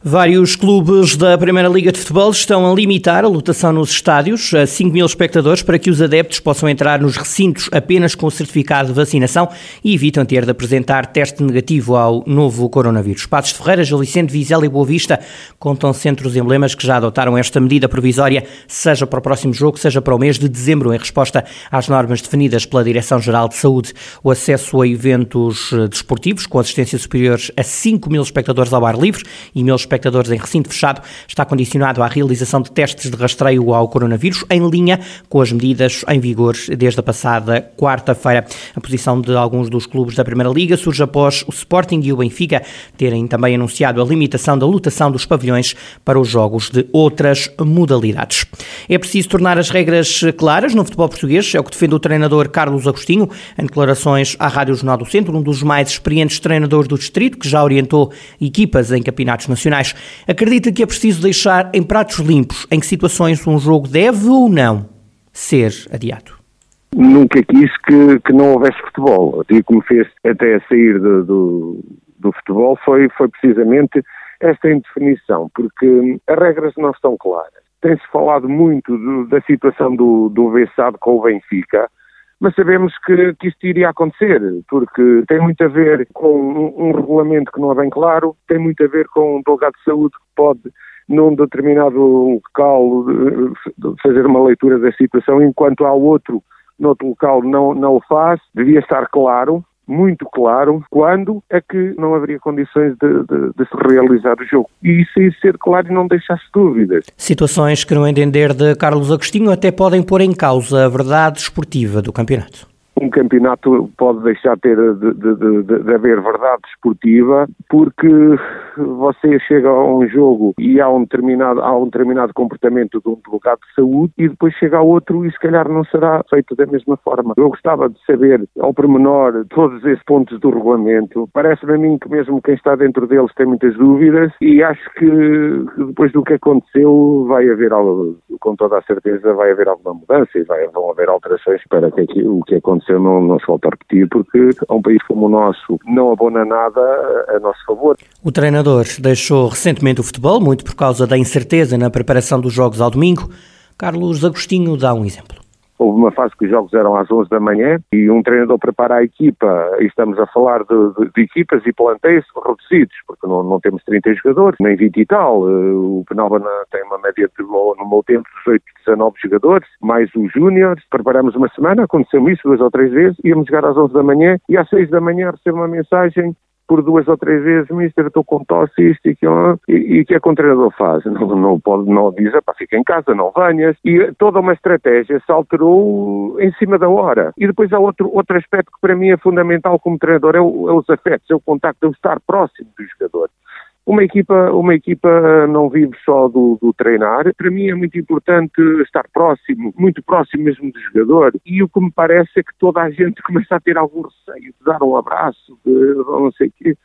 Vários clubes da Primeira Liga de Futebol estão a limitar a lotação nos estádios a 5 mil espectadores para que os adeptos possam entrar nos recintos apenas com o certificado de vacinação e evitam ter de apresentar teste negativo ao novo coronavírus. Passos de Ferreira, Gil Vizela e Boa Vista contam centros emblemas que já adotaram esta medida provisória, seja para o próximo jogo, seja para o mês de dezembro, em resposta às normas definidas pela Direção-Geral de Saúde. O acesso a eventos desportivos com assistência superiores a 5 mil espectadores ao ar livre e mil espectadores em recinto fechado está condicionado à realização de testes de rastreio ao coronavírus, em linha com as medidas em vigor desde a passada quarta-feira. A posição de alguns dos clubes da Primeira Liga surge após o Sporting e o Benfica terem também anunciado a limitação da lotação dos pavilhões para os jogos de outras modalidades. É preciso tornar as regras claras no futebol português, é o que defende o treinador Carlos Agostinho, em declarações à Rádio Jornal do Centro, um dos mais experientes treinadores do distrito, que já orientou equipas em campeonatos nacionais profissionais. Acredita que é preciso deixar em pratos limpos em que situações um jogo deve ou não ser adiado? Nunca quis que, que não houvesse futebol. O que me fez até sair do, do, do futebol foi, foi precisamente esta indefinição, porque as regras não estão claras. Tem-se falado muito do, da situação do, do Bessado com o Benfica, mas sabemos que, que isto iria acontecer, porque tem muito a ver com um, um, regulamento que não é bem claro, tem muito a ver com um delegado de saúde que pode, num determinado local, eh, fazer uma leitura da situação, enquanto há outro, noutro local, não, não o faz. Devia estar claro, muito claro quando é que não haveria condições de, de, de, se realizar o jogo. E isso ia ser claro e não deixasse dúvidas. Situações que, no entender de Carlos Agostinho, até podem pôr em causa a verdade esportiva do campeonato um campeonato pode deixar de ter de, de, de, de, haver verdade esportiva porque você chega a um jogo e há um determinado, há um determinado comportamento de um delegado de saúde e depois chega a outro e se calhar não será feito da mesma forma. Eu gostava de saber ao pormenor todos esses pontos do regulamento. Parece-me a mim que mesmo quem está dentro deles tem muitas dúvidas e acho que depois do que aconteceu vai haver, com toda a certeza, vai haver alguma mudança e vai, vão haver alterações para que o que aconteceu eu não, não se volta a repetir, porque a um país como o nosso não abona nada a nosso favor. O treinador deixou recentemente o futebol, muito por causa da incerteza na preparação dos jogos ao domingo. Carlos Agostinho dá um exemplo. Houve uma fase que os jogos eram às 11 da manhã e um treinador prepara a equipa, e estamos a falar de, de, de equipas e plantéis reduzidos, porque não, não, temos 30 jogadores, nem 20 e tal. Eh, o Penalba tem uma média de, no meu tempo, 18, 19 jogadores, mais os júniores. Preparamos uma semana, aconteceu isso duas ou três vezes, íamos jogar às 11 da manhã e às 6 da manhã recebo uma mensagem por duas ou três vezes, mister, estou com tosse, isto e aquilo, e o que é que o treinador faz? Não, não pode, não diz, para fica em casa, não venhas, e toda uma estratégia se alterou em cima da hora. E depois há outro, outro aspecto que para mim é fundamental como treinador, é, o, é os afetos, é o contacto, é o estar próximo do jogador. Uma equipa, uma equipa não vive só do, do, treinar. Para mim é muito importante estar próximo, muito próximo mesmo do jogador. E o que me parece é que toda a gente começa a ter algum receio de dar um abraço, de não sei o quê.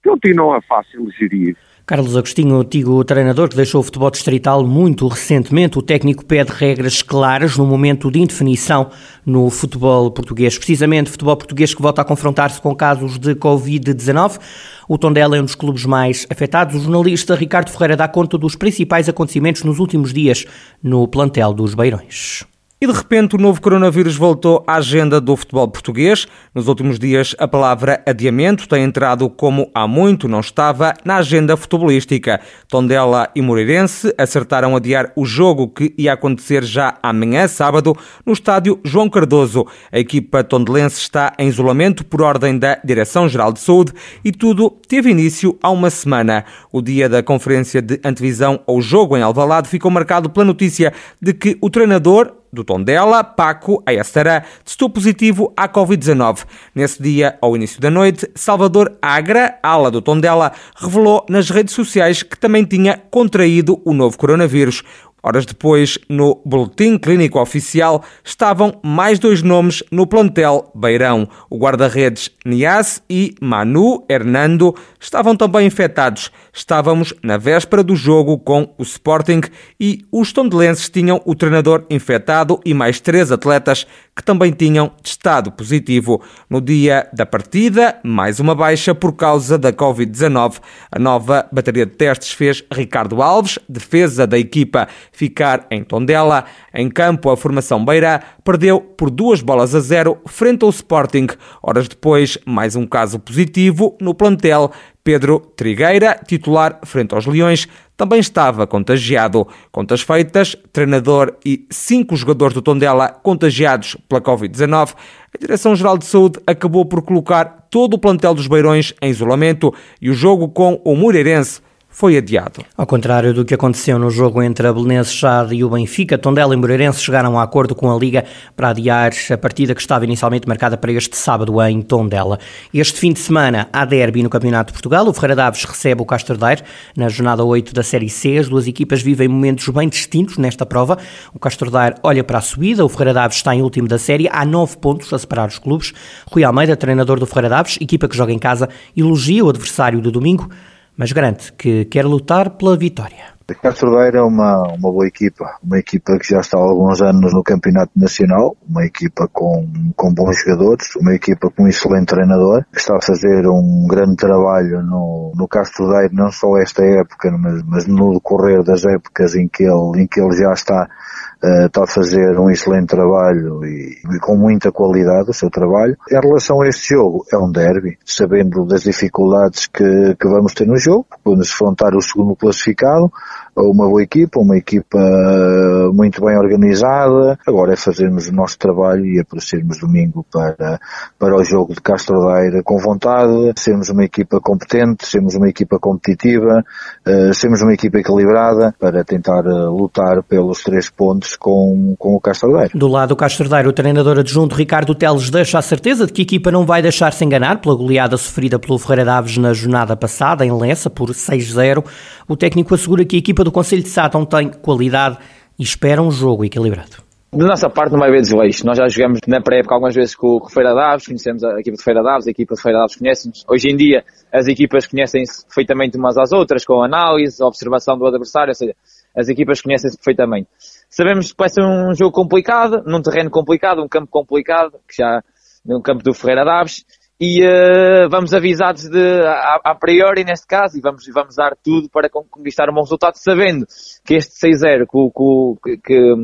Então, não é fácil gerir. Carlos Agostinho, antigo treinador que deixou o futebol distrital muito recentemente, o técnico pede regras claras no momento de indefinição no futebol português. Precisamente, futebol português que volta a confrontar-se com casos de Covid-19. O Tondela é um dos clubes mais afetados. O jornalista Ricardo Ferreira dá conta dos principais acontecimentos nos últimos dias no plantel dos Beirões. E de repente o novo coronavírus voltou à agenda do futebol português. Nos últimos dias a palavra adiamento tem entrado como há muito não estava na agenda futebolística. Tondela e Moreirense acertaram adiar o jogo que ia acontecer já amanhã, sábado, no estádio João Cardoso. A equipa tondelense está em isolamento por ordem da Direção-Geral de Saúde e tudo teve início há uma semana. O dia da conferência de antevisão ao jogo em Alvalade ficou marcado pela notícia de que o treinador do Tondela, Paco Ayastara, testou positivo à Covid-19. Nesse dia, ao início da noite, Salvador Agra, ala do Tondela, revelou nas redes sociais que também tinha contraído o novo coronavírus. Horas depois, no boletim clínico oficial, estavam mais dois nomes no plantel Beirão. O guarda-redes Nias e Manu Hernando estavam também infectados. Estávamos na véspera do jogo com o Sporting e os tondelenses tinham o treinador infectado e mais três atletas que também tinham testado positivo. No dia da partida, mais uma baixa por causa da Covid-19. A nova bateria de testes fez Ricardo Alves, defesa da equipa ficar em Tondela. Em campo, a formação Beira perdeu por duas bolas a zero frente ao Sporting. Horas depois, mais um caso positivo no plantel. Pedro Trigueira, titular frente aos Leões, também estava contagiado. Contas feitas, treinador e cinco jogadores do Tondela contagiados pela Covid-19. A Direção-Geral de Saúde acabou por colocar todo o plantel dos Beirões em isolamento e o jogo com o Moreirense foi adiado. Ao contrário do que aconteceu no jogo entre a Belenenses Chade e o Benfica, Tondela e Moreirense chegaram a acordo com a Liga para adiar a partida que estava inicialmente marcada para este sábado em Tondela. Este fim de semana há derby no Campeonato de Portugal. O Ferreira Daves recebe o Castro Daire na jornada 8 da Série C. As duas equipas vivem momentos bem distintos nesta prova. O Castro Daire olha para a subida, o Ferreira Daves está em último da série, há nove pontos a separar os clubes. Rui Almeida, treinador do Ferreira Daves, equipa que joga em casa, elogia o adversário do domingo mas garante que quer lutar pela vitória. A Castrodeira é uma, uma boa equipa, uma equipa que já está há alguns anos no Campeonato Nacional, uma equipa com, com bons jogadores, uma equipa com um excelente treinador, que está a fazer um grande trabalho no, no Castrodeiro, não só esta época, mas, mas no decorrer das épocas em que ele, em que ele já está uh, está a fazer um excelente trabalho e, e, com muita qualidade o seu trabalho. Em relação a este jogo, é um derby, sabendo das dificuldades que, que vamos ter no jogo, vamos enfrentar o segundo classificado, uma boa equipa, uma equipa eh, muito bem organizada. Agora é fazermos o nosso trabalho e aparecermos domingo para, para o jogo de Castro Daire com vontade, sermos uma equipa competente, sermos uma equipa competitiva, uh, sermos uma equipa equilibrada para tentar uh, lutar pelos três pontos com, com o Castordeiro. Do lado do Castordeiro, o treinador adjunto Ricardo Teles deixa a certeza de que a equipa não vai deixar-se enganar pela goleada sofrida pelo Ferreira Daves na jornada passada, em Lessa, por 6-0. O técnico assegura que a equipa do Conselho de Sátão tem qualidade e espera um jogo equilibrado. Da nossa parte não vai haver desleixo. Nós já jogamos na pré-época algumas vezes com o Feira Daves, conhecemos a equipa de Feira Daves, a equipa de Feira Daves conhece-nos. Hoje em dia as equipas conhecem-se perfeitamente umas às outras, com análise, observação do adversário, ou seja, as equipas conhecem-se perfeitamente. Sabemos que vai ser um jogo complicado, num terreno complicado, um campo complicado, que já no campo do Ferreira Daves, e uh, vamos avisados de, a, a, priori neste caso, e vamos, vamos dar tudo para conquistar um bom resultado, sabendo que este 6-0 que, que, que,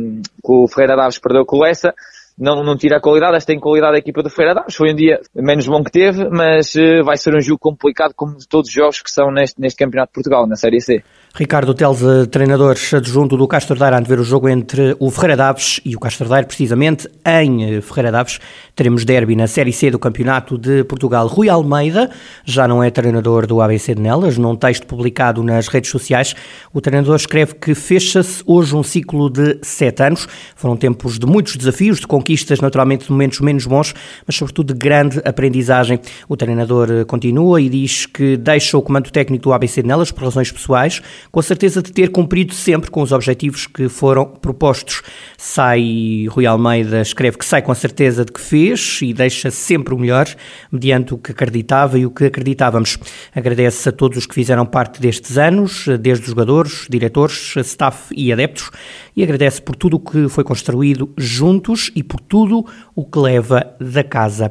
que, o Ferreira Daves perdeu com o Lessa, não, não tira a qualidade, esta tem qualidade a equipa do Feira Daves, foi um dia menos bom que teve, mas uh, vai ser um jogo complicado como todos os jogos que são neste, neste Campeonato de Portugal, na Série C. Ricardo Teles, eh, treinador adjunto do Castro Daire, ver o jogo entre o Ferreira Daves e o Castro Daire, precisamente em eh, Ferreira Daves. Teremos derby na Série C do Campeonato de Portugal. Rui Almeida já não é treinador do ABC de Nelas. Num texto publicado nas redes sociais, o treinador escreve que fecha-se hoje um ciclo de sete anos. Foram tempos de muitos desafios, de conquistas, naturalmente de momentos menos bons, mas sobretudo de grande aprendizagem. O treinador continua e diz que deixa o comando técnico do ABC de Nelas por razões pessoais com a certeza de ter cumprido sempre com os objetivos que foram propostos. Sai, Rui Almeida escreve que sai com a certeza de que fez e deixa sempre o melhor, mediante o que acreditava e o que acreditávamos. Agradece a todos os que fizeram parte destes anos, desde os jogadores, diretores, staff e adeptos, e agradece por tudo o que foi construído juntos e por tudo o que leva da casa.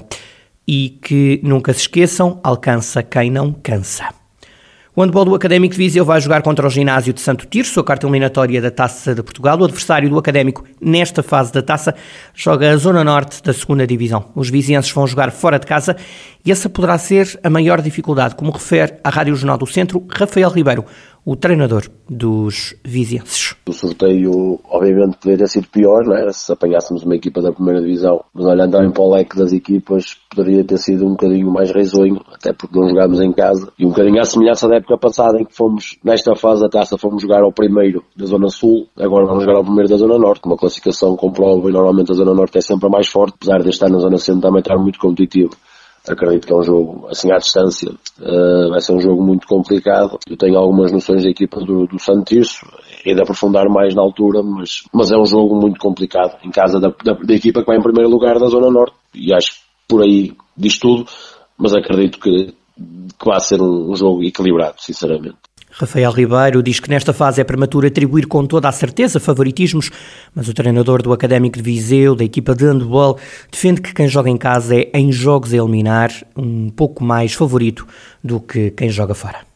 E que nunca se esqueçam, alcança quem não cansa. O handball do Académico de Viseu vai jogar contra o ginásio de Santo Tirso, a carta eliminatória da Taça de Portugal. O adversário do Académico nesta fase da Taça joga a Zona Norte da segunda Divisão. Os vizienses vão jogar fora de casa e essa poderá ser a maior dificuldade, como refere à Rádio Jornal do Centro Rafael Ribeiro, o treinador dos vizienses. O sorteio, obviamente, poderia ter sido pior, não é? se apanhássemos uma equipa da primeira divisão, mas olhando também para o leque das equipas, poderia ter sido um bocadinho mais risonho, até porque não jogámos em casa, e um bocadinho à semelhança da época passada, em que fomos, nesta fase da taça, fomos jogar ao primeiro da Zona Sul, agora vamos jogar ao primeiro da Zona Norte, uma classificação comprova, e normalmente a Zona Norte é sempre a mais forte, apesar deste ano a Zona Centro também estar muito competitivo acredito que é um jogo, assim à distância, uh, vai ser um jogo muito complicado. Eu tenho algumas noções da equipa do, do Santirso, e de aprofundar mais na altura, mas, mas é um jogo muito complicado em casa da, da, da equipa que vai em primeiro lugar da Zona Norte e acho que por aí diz tudo, mas acredito que, que vai ser um, um jogo equilibrado, sinceramente. Rafael Ribeiro diz que nesta fase é prematuro atribuir com toda a certeza favoritismos, mas o treinador do Académico de Viseu, da equipa de handball, defende que quem joga em casa é, em jogos a eliminar, um pouco mais favorito do que quem joga fora.